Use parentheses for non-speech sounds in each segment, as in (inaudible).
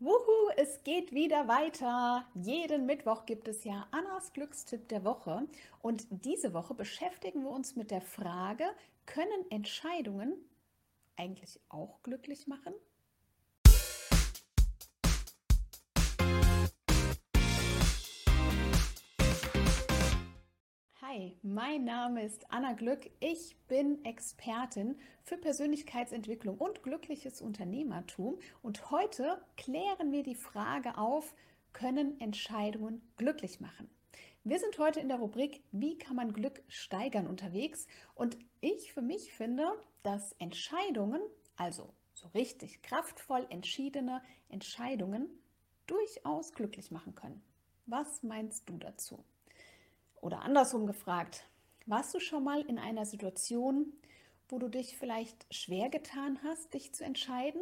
Wuhu, es geht wieder weiter. Jeden Mittwoch gibt es ja Annas Glückstipp der Woche. Und diese Woche beschäftigen wir uns mit der Frage, können Entscheidungen eigentlich auch glücklich machen? Hi, mein Name ist Anna Glück. Ich bin Expertin für Persönlichkeitsentwicklung und glückliches Unternehmertum. Und heute klären wir die Frage auf, können Entscheidungen glücklich machen? Wir sind heute in der Rubrik Wie kann man Glück steigern unterwegs? Und ich für mich finde, dass Entscheidungen, also so richtig kraftvoll entschiedene Entscheidungen, durchaus glücklich machen können. Was meinst du dazu? Oder andersrum gefragt, warst du schon mal in einer Situation, wo du dich vielleicht schwer getan hast, dich zu entscheiden?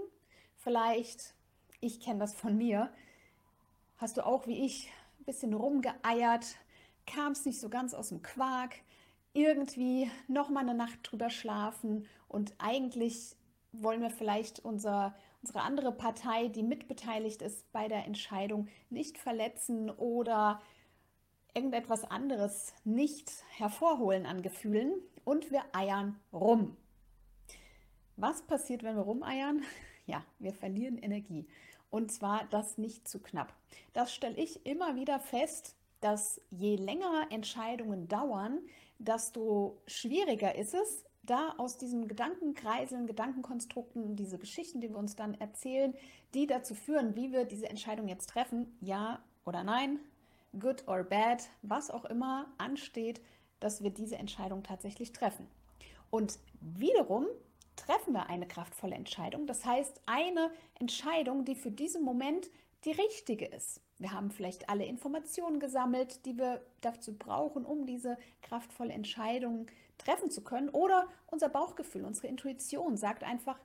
Vielleicht, ich kenne das von mir, hast du auch wie ich ein bisschen rumgeeiert, kam es nicht so ganz aus dem Quark, irgendwie noch mal eine Nacht drüber schlafen und eigentlich wollen wir vielleicht unser, unsere andere Partei, die mitbeteiligt ist bei der Entscheidung, nicht verletzen oder irgendetwas anderes nicht hervorholen an Gefühlen und wir eiern rum. Was passiert, wenn wir rumeiern? (laughs) Ja, wir verlieren Energie. Und zwar das nicht zu knapp. Das stelle ich immer wieder fest, dass je länger Entscheidungen dauern, desto schwieriger ist es, da aus diesen Gedankenkreiseln, Gedankenkonstrukten, diese Geschichten, die wir uns dann erzählen, die dazu führen, wie wir diese Entscheidung jetzt treffen, ja oder nein, good or bad, was auch immer ansteht, dass wir diese Entscheidung tatsächlich treffen. Und wiederum treffen wir eine kraftvolle Entscheidung. Das heißt, eine Entscheidung, die für diesen Moment die richtige ist. Wir haben vielleicht alle Informationen gesammelt, die wir dazu brauchen, um diese kraftvolle Entscheidung treffen zu können. Oder unser Bauchgefühl, unsere Intuition sagt einfach,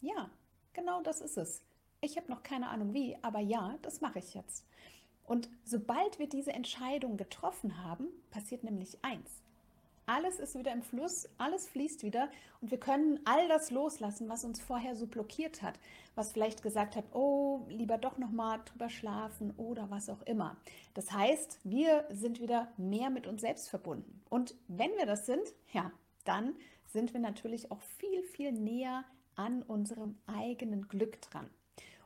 ja, genau das ist es. Ich habe noch keine Ahnung wie, aber ja, das mache ich jetzt. Und sobald wir diese Entscheidung getroffen haben, passiert nämlich eins. Alles ist wieder im Fluss, alles fließt wieder und wir können all das loslassen, was uns vorher so blockiert hat, was vielleicht gesagt hat, oh, lieber doch noch mal drüber schlafen oder was auch immer. Das heißt, wir sind wieder mehr mit uns selbst verbunden. Und wenn wir das sind, ja, dann sind wir natürlich auch viel viel näher an unserem eigenen Glück dran.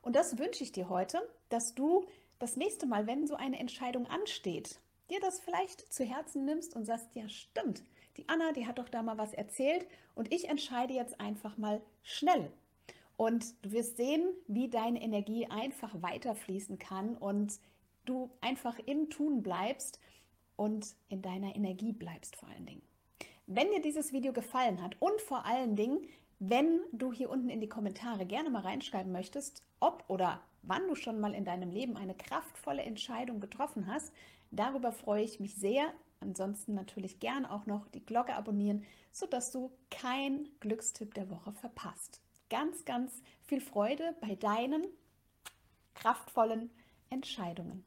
Und das wünsche ich dir heute, dass du das nächste Mal, wenn so eine Entscheidung ansteht, dir das vielleicht zu Herzen nimmst und sagst, ja stimmt, die Anna, die hat doch da mal was erzählt und ich entscheide jetzt einfach mal schnell. Und du wirst sehen, wie deine Energie einfach weiterfließen kann und du einfach im Tun bleibst und in deiner Energie bleibst vor allen Dingen. Wenn dir dieses Video gefallen hat und vor allen Dingen, wenn du hier unten in die Kommentare gerne mal reinschreiben möchtest, ob oder wann du schon mal in deinem Leben eine kraftvolle Entscheidung getroffen hast. Darüber freue ich mich sehr. Ansonsten natürlich gern auch noch die Glocke abonnieren, sodass du kein Glückstipp der Woche verpasst. Ganz, ganz viel Freude bei deinen kraftvollen Entscheidungen.